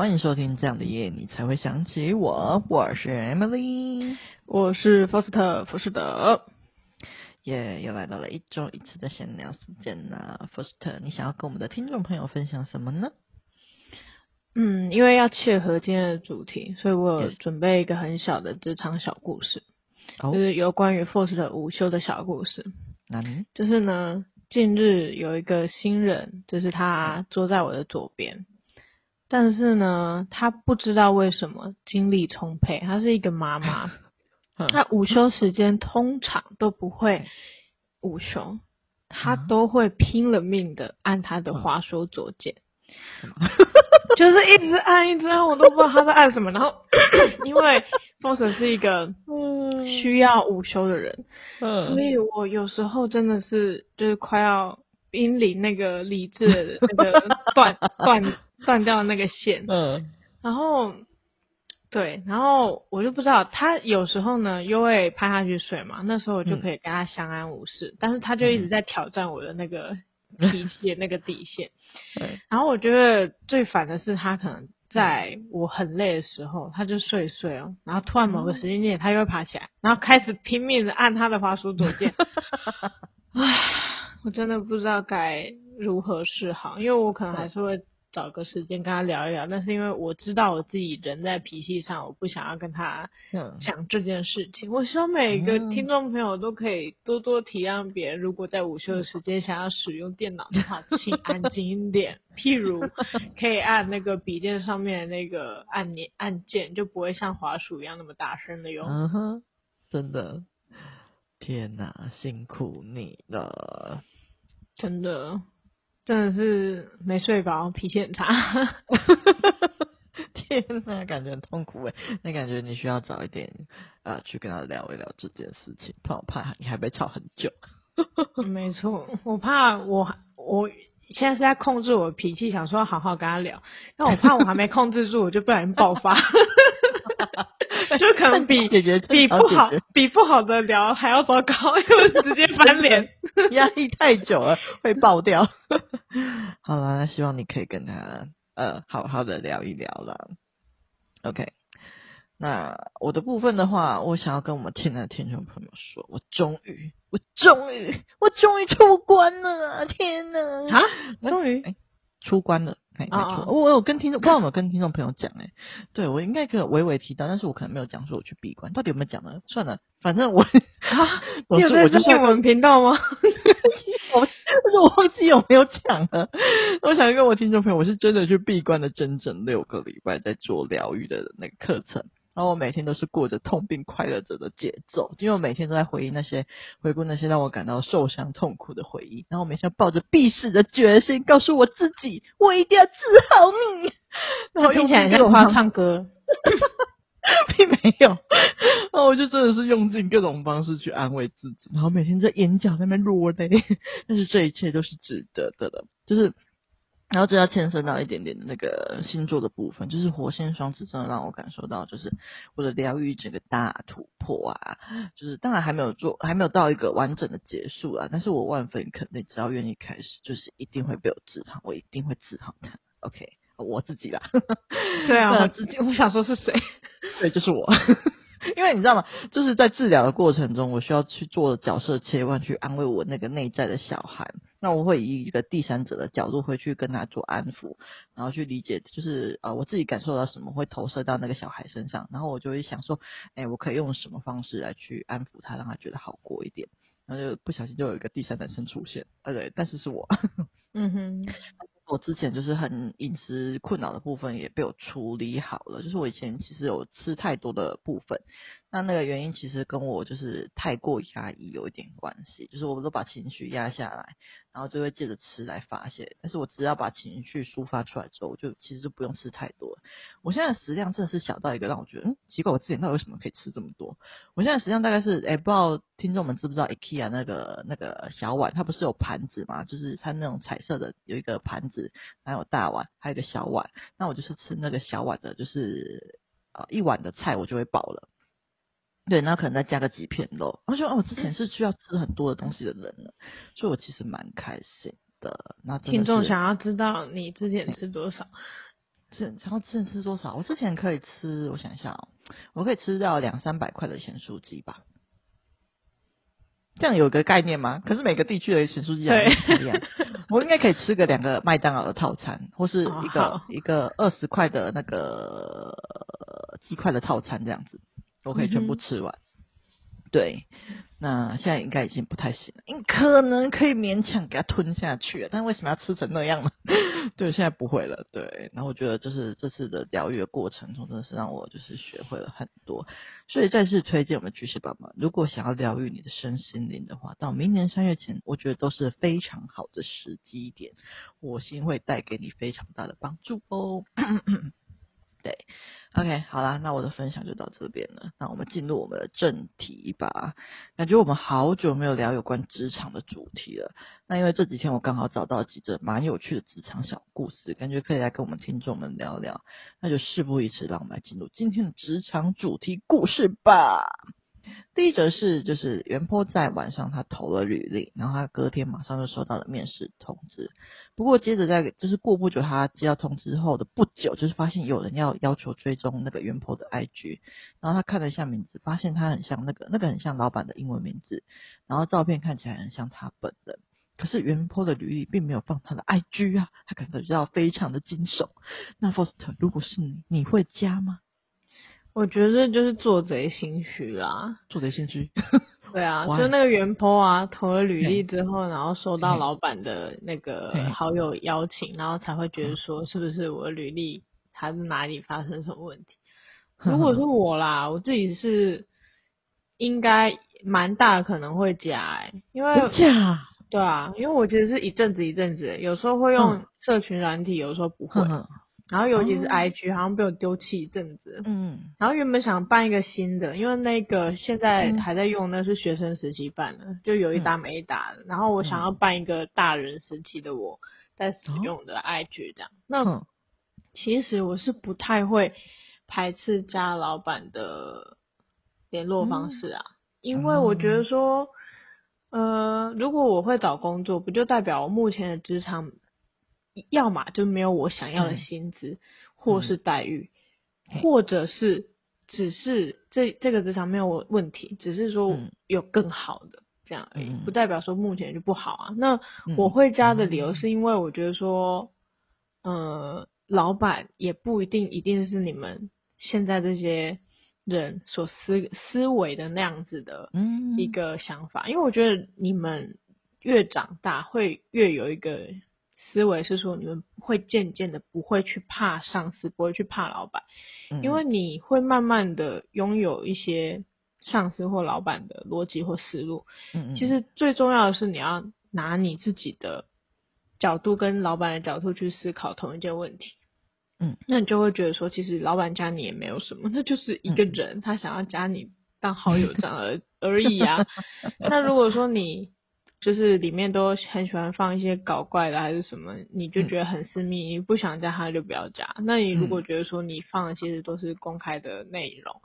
欢迎收听这样的夜，你才会想起我。我是 Emily，我是福斯特福士德。耶，yeah, 又来到了一周一次的闲聊时间呢。福斯特，你想要跟我们的听众朋友分享什么呢？嗯，因为要切合今天的主题，所以我有准备一个很小的职场小故事，Yes. 就是有关于 Foster 午休的小故事。哪里？就是呢，近日有一个新人，就是他坐在我的左边。但是呢，他不知道为什么精力充沛。他是一个妈妈，他午休时间通常都不会午休，他都会拼了命的按他的滑鼠左键，就是一直按一直按，我都不知道他在按什么。然后因为 Foster 是一个需要午休的人，所以我有时候真的是就是快要濒临那个理智的那个断断。断掉那个线，嗯，然后，对，然后我就不知道他有时候呢又会趴下去睡嘛，那时候我就可以跟他相安无事，嗯、但是他就一直在挑战我的那个脾气的那个底线，嗯、然后我觉得最烦的是他可能在我很累的时候，他就睡睡哦，然后突然某个时间点他又会爬起来，然后开始拼命的按他的滑鼠左键，唉，我真的不知道该如何是好，因为我可能还是会。找个时间跟他聊一聊，但是因为我知道我自己人在脾气上，我不想要跟他讲这件事情。嗯、我希望每个听众朋友都可以多多体谅别人，如果在午休的时间想要使用电脑的话，请安静一点。譬如 可以按那个笔电上面的那个按键，按键就不会像滑鼠一样那么大声的哟。嗯哼，真的，天哪，辛苦你了，真的。真的是没睡饱，脾气很差。天呐，感觉很痛苦哎。那感觉你需要早一点呃去跟他聊一聊这件事情，怕我怕你还被吵很久。没错，我怕我我现在是在控制我的脾气，想说好好跟他聊，但我怕我还没控制住，我就不小心爆发。就可能比姐姐比不好比不好的聊还要糟糕，因为直接翻脸，压力太久了会爆掉。好了，那希望你可以跟他呃好好的聊一聊了。OK，那我的部分的话，我想要跟我们亲爱的听众朋友说，我终于我终于我终于出关了！天哪啊，终于哎出关了。没错，我我有跟听众，不知道有没有跟听众朋友讲哎，对我应该可以微微提到，但是我可能没有讲说我去闭关，到底有没有讲呢？算了，反正我，啊、我有在新闻频道吗？我但是我忘记有没有讲了。我想跟我听众朋友，我是真的去闭关了整整六个礼拜，在做疗愈的那个课程。然后我每天都是过着痛并快乐着的节奏，因为我每天都在回忆那些、回顾那些让我感到受伤痛苦的回忆。然后我每天抱着必死的决心，告诉我自己，我一定要治好你。然后听起来像我要唱歌，并没有。然后我就真的是用尽各种方式去安慰自己，然后每天在眼角那边落泪。但是这一切都是值得的了，就是。然后这要牵涉到一点点的那个星座的部分，就是火星双子真的让我感受到，就是我的疗愈整个大突破啊，就是当然还没有做，还没有到一个完整的结束啊，但是我万分肯定，只要愿意开始，就是一定会被我治好，我一定会治好它。OK，我自己啦，对啊，我自己，我想说是谁？对，就是我。因为你知道吗？就是在治疗的过程中，我需要去做角色切换，去安慰我那个内在的小孩。那我会以一个第三者的角度，会去跟他做安抚，然后去理解，就是呃，我自己感受到什么，会投射到那个小孩身上，然后我就会想说，哎，我可以用什么方式来去安抚他，让他觉得好过一点。然后就不小心就有一个第三男生出现，呃对，但是是我。嗯哼。我之前就是很饮食困扰的部分也被我处理好了，就是我以前其实有吃太多的部分，那那个原因其实跟我就是太过压抑有一点关系，就是我都把情绪压下来，然后就会借着吃来发泄，但是我只要把情绪抒发出来之后，我就其实就不用吃太多。我现在食量真的是小到一个让我觉得，嗯，奇怪，我之前到底为什么可以吃这么多？我现在食量大概是，哎，不知道听众们知不知道 IKEA 那个那个小碗，它不是有盘子吗？就是它那种彩色的有一个盘子。还有大碗，还有一个小碗，那我就是吃那个小碗的，就是呃一碗的菜我就会饱了。对，那可能再加个几片肉。我说哦，我之前是需要吃很多的东西的人了，所以我其实蛮开心的。那听众想要知道你之前吃多少？吃，然后吃吃多少？我之前可以吃，我想一下哦，我可以吃掉两三百块的咸酥鸡吧。这样有个概念吗？可是每个地区的咸酥鸡不一样。我应该可以吃个两个麦当劳的套餐，或是一个、哦、一个二十块的那个鸡块的套餐，这样子，我可以全部吃完。嗯、对。那现在应该已经不太行了，你可能可以勉强给它吞下去，但为什么要吃成那样呢？对，现在不会了。对，然后我觉得就是这次的疗愈的过程中，真的是让我就是学会了很多，所以再次推荐我们巨蟹宝宝，如果想要疗愈你的身心灵的话，到明年三月前，我觉得都是非常好的时机点，火星会带给你非常大的帮助哦。对。OK，好啦，那我的分享就到这边了。那我们进入我们的正题吧。感觉我们好久没有聊有关职场的主题了。那因为这几天我刚好找到几则蛮有趣的职场小故事，感觉可以来跟我们听众们聊聊。那就事不宜迟，让我们来进入今天的职场主题故事吧。第一则是，就是原 po 在晚上他投了履历，然后他隔天马上就收到了面试通知。不过接着在就是过不久，他接到通知后的不久，就是发现有人要要求追踪那个原 po 的 IG，然后他看了一下名字，发现他很像那个那个很像老板的英文名字，然后照片看起来很像他本人，可是原 po 的履历并没有放他的 IG 啊，他感觉到非常的惊悚。那 Faust 如果是你，你会加吗？我觉得就是做贼心虚啦，做贼心虚。对啊，就那个原 po 啊，投了履历之后，然后收到老板的那个好友邀请，然后才会觉得说，是不是我的履历还是哪里发生什么问题？如果是我啦，我自己是应该蛮大可能会假哎、欸，因为假对啊，因为我其实是一阵子一阵子，有时候会用社群软体，有时候不会。然后尤其是 IG，好像被我丢弃一阵子。嗯。然后原本想办一个新的，因为那个现在还在用，那是学生时期办的，就有一打没一打的。然后我想要办一个大人时期的我在使用的 IG 这样。那其实我是不太会排斥加老板的联络方式啊，因为我觉得说，呃，如果我会找工作，不就代表我目前的职场。要么就没有我想要的薪资，或是待遇，或者是只是这这个职场没有问题，只是说有更好的这样而已，不代表说目前就不好啊。那我会加的理由是因为我觉得说，呃，老板也不一定一定是你们现在这些人所思思维的那样子的一个想法，因为我觉得你们越长大会越有一个。思维是说，你们会渐渐的不会去怕上司，不会去怕老板，因为你会慢慢的拥有一些上司或老板的逻辑或思路。嗯，其实最重要的是你要拿你自己的角度跟老板的角度去思考同一件问题。嗯，那你就会觉得说，其实老板加你也没有什么，那就是一个人他想要加你当好友这样而 而已啊。那如果说你。就是里面都很喜欢放一些搞怪的还是什么，你就觉得很私密，你不想加他就不要加。那你如果觉得说你放的其实都是公开的内容，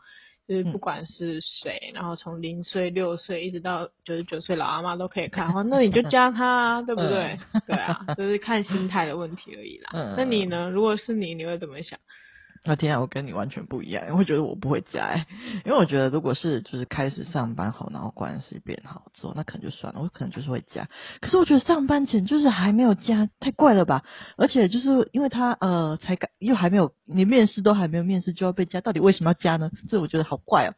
就是不管是谁，然后从零岁、六岁一直到九十九岁老阿妈都可以看的话，那你就 加他啊，对不对？对啊，就是看心态的问题而已啦。那你呢？如果是你，你会怎么想？那天啊，我跟你完全不一样，我会觉得我不会加哎，因为我觉得如果是就是开始上班后，然后关系变好之后，那可能就算了，我可能就是会加。可是我觉得上班前就是还没有加，太怪了吧？而且就是因为他呃才刚又还没有，连面试都还没有面试就要被加，到底为什么要加呢？这我觉得好怪哦。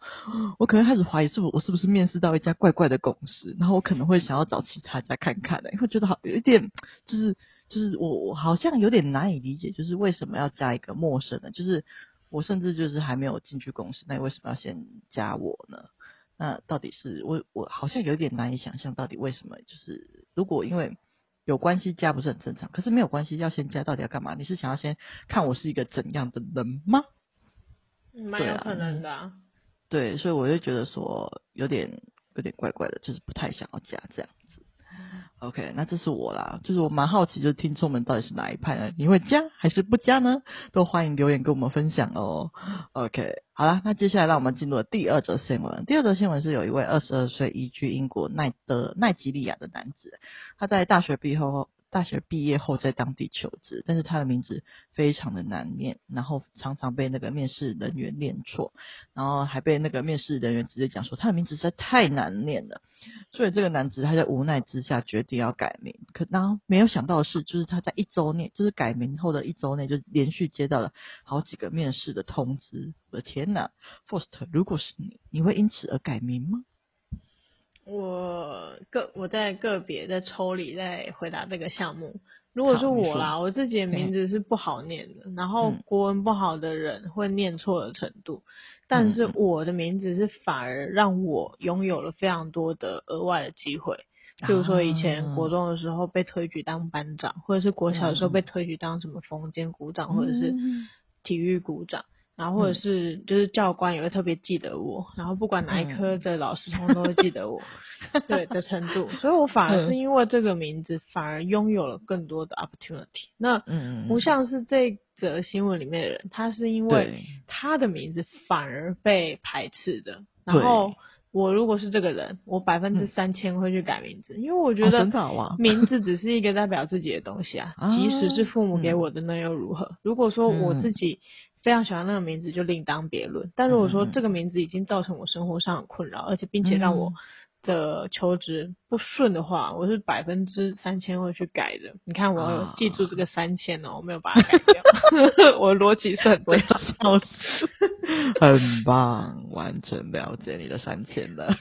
我可能开始怀疑是我我是不是面试到一家怪怪的公司，然后我可能会想要找其他家看看的，因为觉得好有一点就是。就是我我好像有点难以理解，就是为什么要加一个陌生的？就是我甚至就是还没有进去公司，那你为什么要先加我呢？那到底是我我好像有点难以想象，到底为什么？就是如果因为有关系加不是很正常，可是没有关系要先加，到底要干嘛？你是想要先看我是一个怎样的人吗？蛮有可能的啊。对，所以我就觉得说有点有点怪怪的，就是不太想要加这样。OK，那这是我啦，就是我蛮好奇，就是听众们到底是哪一派呢？你会加还是不加呢？都欢迎留言跟我们分享哦。OK，好啦，那接下来让我们进入第二则新闻。第二则新闻是有一位二十二岁移居英国奈德奈吉利亚的男子，他在大学毕业后大学毕业后在当地求职，但是他的名字非常的难念，然后常常被那个面试人员念错，然后还被那个面试人员直接讲说他的名字实在太难念了，所以这个男子他在无奈之下决定要改名。可然后没有想到的是，就是他在一周内，就是改名后的一周内，就连续接到了好几个面试的通知。我的天哪，Faust，如果是你，你会因此而改名吗？我个我在个别在抽离在回答这个项目。如果是我啦，我自己的名字是不好念的，然后国文不好的人会念错的程度，嗯、但是我的名字是反而让我拥有了非常多的额外的机会，比如说以前国中的时候被推举当班长，或者是国小的时候被推举当什么风间股长，或者是体育股长。然后或者是就是教官也会特别记得我，然后不管哪一科的老师通通都会记得我，对的程度，所以我反而是因为这个名字反而拥有了更多的 opportunity。那不像是这则新闻里面的人，他是因为他的名字反而被排斥的。然后我如果是这个人，我百分之三千会去改名字，因为我觉得 名字只是一个代表自己的东西啊，即使是父母给我的，那又如何？如果说我自己。非常喜欢那个名字就另当别论，但如果说这个名字已经造成我生活上的困扰，而且并且让我的求职不顺的话，我是百分之三千会去改的。你看我记住这个三千哦，我没有把它改掉，我逻辑是很对，笑死，很棒，完全了解你的三千了，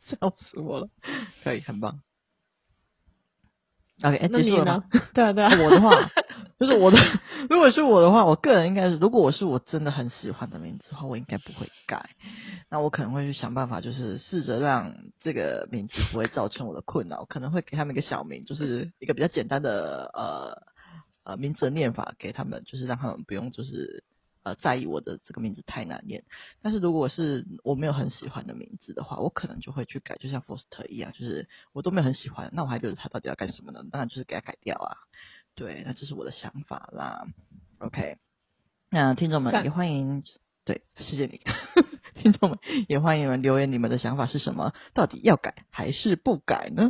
笑死我了，可以，很棒。OK，结束了吗？对啊，对啊，我的话 就是我的。如果是我的话，我个人应该是，如果我是我真的很喜欢的名字的话，我应该不会改。那我可能会去想办法，就是试着让这个名字不会造成我的困扰。可能会给他们一个小名，就是一个比较简单的呃呃名字的念法给他们，就是让他们不用就是呃在意我的这个名字太难念。但是如果是我没有很喜欢的名字的话，我可能就会去改，就像 Foster 一样，就是我都没有很喜欢，那我还觉得他到底要干什么呢？当然就是给他改掉啊。对，那这是我的想法啦。OK，那听众们也欢迎，对，谢谢你，听众们也欢迎你们留言，你们的想法是什么？到底要改还是不改呢？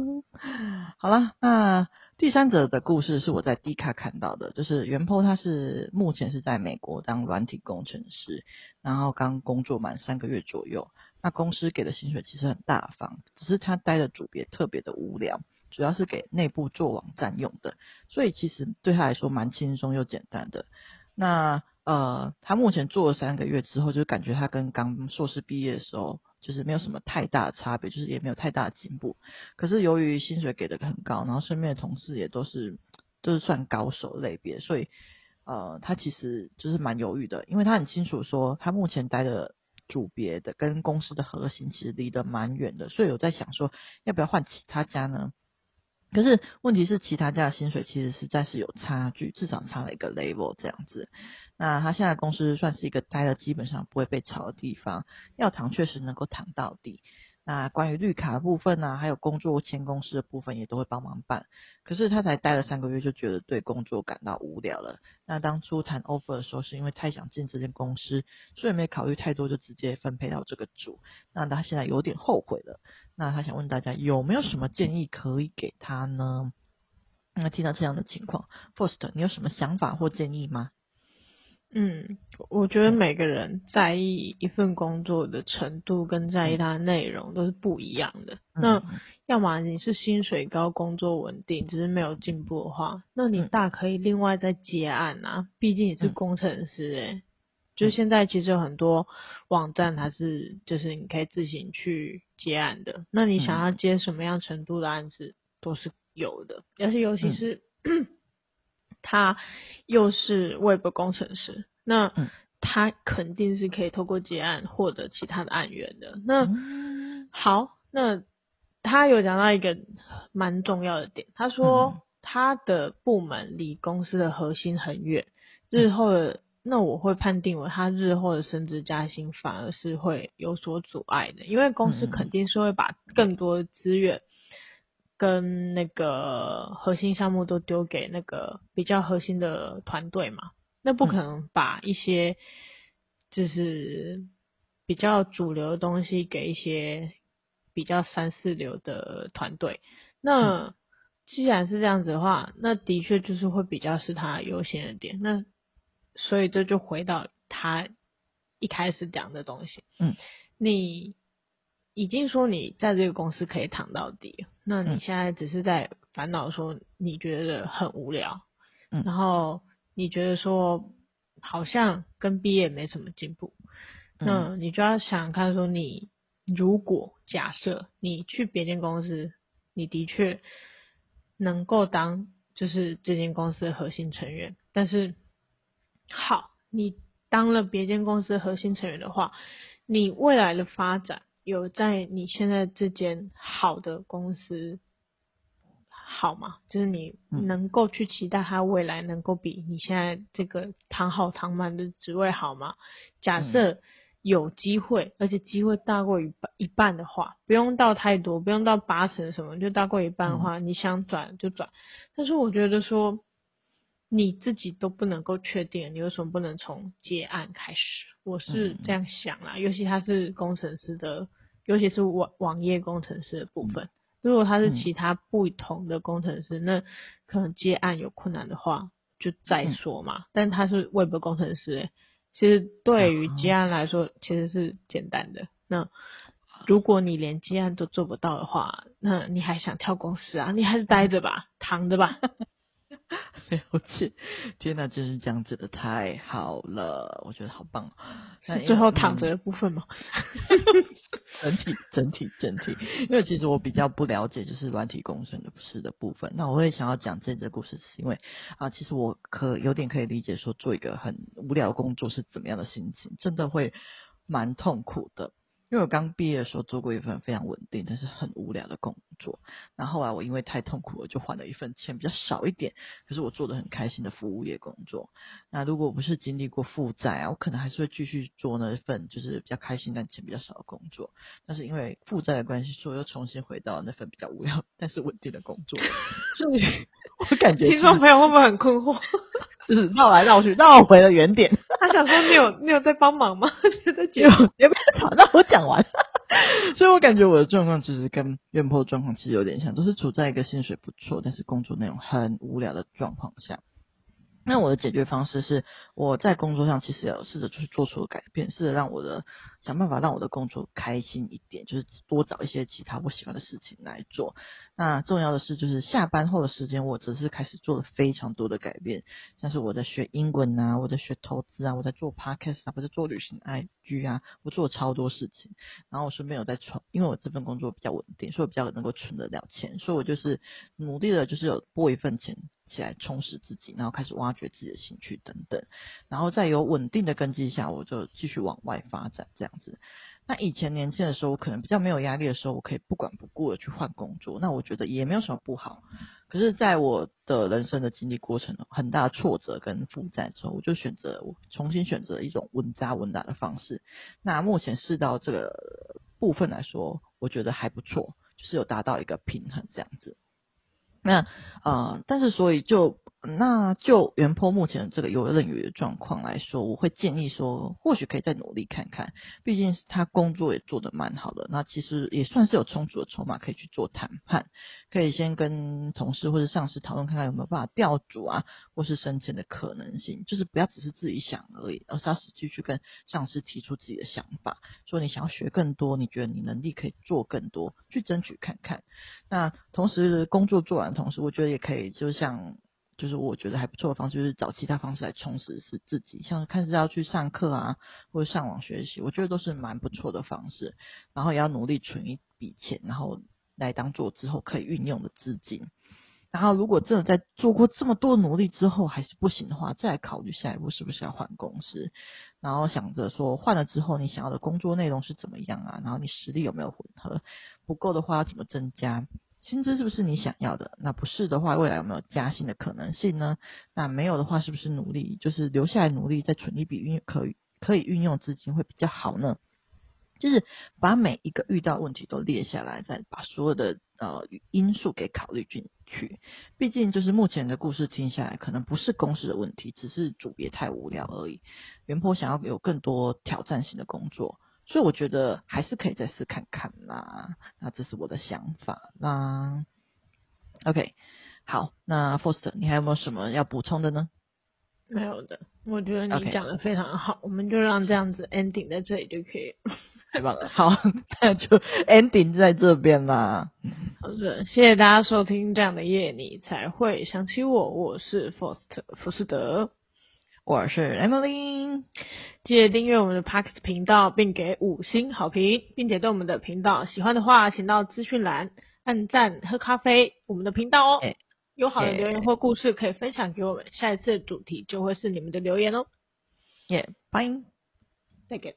好了，那第三者的故事是我在 D 卡看到的，就是原 PO 他是目前是在美国当软体工程师，然后刚工作满三个月左右，那公司给的薪水其实很大方，只是他待的组别特别的无聊。主要是给内部做网站用的，所以其实对他来说蛮轻松又简单的。那呃，他目前做了三个月之后，就感觉他跟刚硕士毕业的时候，就是没有什么太大的差别，就是也没有太大的进步。可是由于薪水给的很高，然后身边的同事也都是都是算高手类别，所以呃，他其实就是蛮犹豫的，因为他很清楚说他目前待的组别的跟公司的核心其实离得蛮远的，所以我在想说，要不要换其他家呢？可是问题是，其他家的薪水其实实在是有差距，至少差了一个 level 这样子。那他现在公司算是一个待了基本上不会被炒的地方，要躺确实能够躺到底。那关于绿卡的部分呢、还有工作签公司的部分也都会帮忙办。可是他才待了三个月，就觉得对工作感到无聊了。那当初谈 offer 的时候，是因为太想进这间公司，所以没考虑太多，就直接分配到这个组。那他现在有点后悔了。那他想问大家有没有什么建议可以给他呢？那听到这样的情况，First，你有什么想法或建议吗？嗯，我觉得每个人在意一份工作的程度跟在意它的内容都是不一样的。嗯、那要么你是薪水高、工作稳定，只是没有进步的话，那你大可以另外再接案啊。毕竟你是工程师诶、欸、就现在其实有很多网站它是就是你可以自行去接案的。那你想要接什么样程度的案子都是有的，而且尤其是。嗯他又是 Web 工程师，那他肯定是可以透过结案获得其他的案源的。那好，那他有讲到一个蛮重要的点，他说他的部门离公司的核心很远，日后的那我会判定为他日后的升职加薪反而是会有所阻碍的，因为公司肯定是会把更多的资源。跟那个核心项目都丢给那个比较核心的团队嘛，那不可能把一些就是比较主流的东西给一些比较三四流的团队。那既然是这样子的话，那的确就是会比较是他优先的点。那所以这就回到他一开始讲的东西。嗯，你已经说你在这个公司可以躺到底，那你现在只是在烦恼说你觉得很无聊，嗯，然后你觉得说好像跟毕业没什么进步，嗯，那你就要想看说你如果假设你去别间公司，你的确。能够当就是这间公司的核心成员，但是好，你当了别间公司的核心成员的话，你未来的发展有在你现在这间好的公司好吗？就是你能够去期待它未来能够比你现在这个躺好躺满的职位好吗？假设。有机会，而且机会大过一半一半的话，不用到太多，不用到八成什么，就大过一半的话，嗯、你想转就转。但是我觉得说，你自己都不能够确定，你为什么不能从接案开始？我是这样想啦，嗯、尤其他是工程师的，尤其是网网页工程师的部分。嗯、如果他是其他不同的工程师，嗯、那可能接案有困难的话，就再说嘛。嗯、但他是 Web 工程师、欸。其实对于接案来说，其实是简单的。那如果你连接案都做不到的话，那你还想跳公司啊？你还是待着吧，躺着吧。了解，天哪，真是这样子的，太好了，我觉得好棒。是最后躺着的部分吗？整体，整体，整体。因为其实我比较不了解，就是软体工程的不是的部分。那我会想要讲这则故事，是因为啊，其实我可有点可以理解，说做一个很无聊的工作是怎么样的心情，真的会蛮痛苦的。因为我刚毕业的时候做过一份非常稳定，但是很无聊的工作。然后后来我因为太痛苦了，就换了一份钱比较少一点，可是我做的很开心的服务业工作。那如果不是经历过负债啊，我可能还是会继续做那份就是比较开心但钱比较少的工作。但是因为负债的关系，所以又重新回到那份比较无聊但是稳定的工作。所以 我感觉听众朋友会不会很困惑？就是绕来绕去，绕回了原点。他想说：“你有你有在帮忙吗？” 有，要不要吵？让我讲完。所以我感觉我的状况其实跟院破状况其实有点像，都是处在一个薪水不错，但是工作内容很无聊的状况下。那我的解决方式是，我在工作上其实有试着去做出改变，试着让我的想办法让我的工作开心一点，就是多找一些其他我喜欢的事情来做。那重要的是，就是下班后的时间，我只是开始做了非常多的改变，像是我在学英文啊，我在学投资啊，我在做 podcast 啊，我在做旅行 IG 啊，我做了超多事情。然后我顺便有在存，因为我这份工作比较稳定，所以我比较能够存得了钱，所以我就是努力的，就是有拨一份钱。起来充实自己，然后开始挖掘自己的兴趣等等，然后在有稳定的根基下，我就继续往外发展这样子。那以前年轻的时候，我可能比较没有压力的时候，我可以不管不顾的去换工作，那我觉得也没有什么不好。可是，在我的人生的经历过程，很大的挫折跟负债之后，我就选择我重新选择一种稳扎稳打的方式。那目前试到这个部分来说，我觉得还不错，就是有达到一个平衡这样子。那呃，但是所以就那就原坡目前的这个游刃有余的状况来说，我会建议说，或许可以再努力看看，毕竟是他工作也做得蛮好的，那其实也算是有充足的筹码可以去做谈判，可以先跟同事或者上司讨论看看有没有办法调组啊，或是升迁的可能性，就是不要只是自己想而已，而是要实际去跟上司提出自己的想法，说你想要学更多，你觉得你能力可以做更多，去争取看看。那同时工作做完的。同时，我觉得也可以，就像，就是我觉得还不错的方式，就是找其他方式来充实是自己，像是看是要去上课啊，或者上网学习，我觉得都是蛮不错的方式。然后也要努力存一笔钱，然后来当做之后可以运用的资金。然后如果真的在做过这么多努力之后还是不行的话，再考虑下一步是不是要换公司。然后想着说换了之后你想要的工作内容是怎么样啊？然后你实力有没有混合？不够的话要怎么增加？薪资是不是你想要的？那不是的话，未来有没有加薪的可能性呢？那没有的话，是不是努力就是留下来努力，再存一笔运可可以运用资金会比较好呢？就是把每一个遇到问题都列下来，再把所有的呃因素给考虑进去。毕竟就是目前的故事听下来，可能不是公司的问题，只是组别太无聊而已。原坡想要有更多挑战性的工作。所以我觉得还是可以再试看看啦，那这是我的想法啦。OK，好，那 First，你还有没有什么要补充的呢？没有的，我觉得你讲的非常好.我们就让这样子 ending 在这里就可以了。太棒了，好，那就 ending 在这边啦。好的，谢谢大家收听这样的夜，你才会想起我。我是 First 福斯德，我是 Emily。记得订阅我们的 Podcast 频道，并给五星好评，并且对我们的频道喜欢的话，请到资讯栏按赞、喝咖啡我们的频道哦。欸、有好的留言或故事可以分享给我们，欸、下一次的主题就会是你们的留言哦。耶，拜，再见。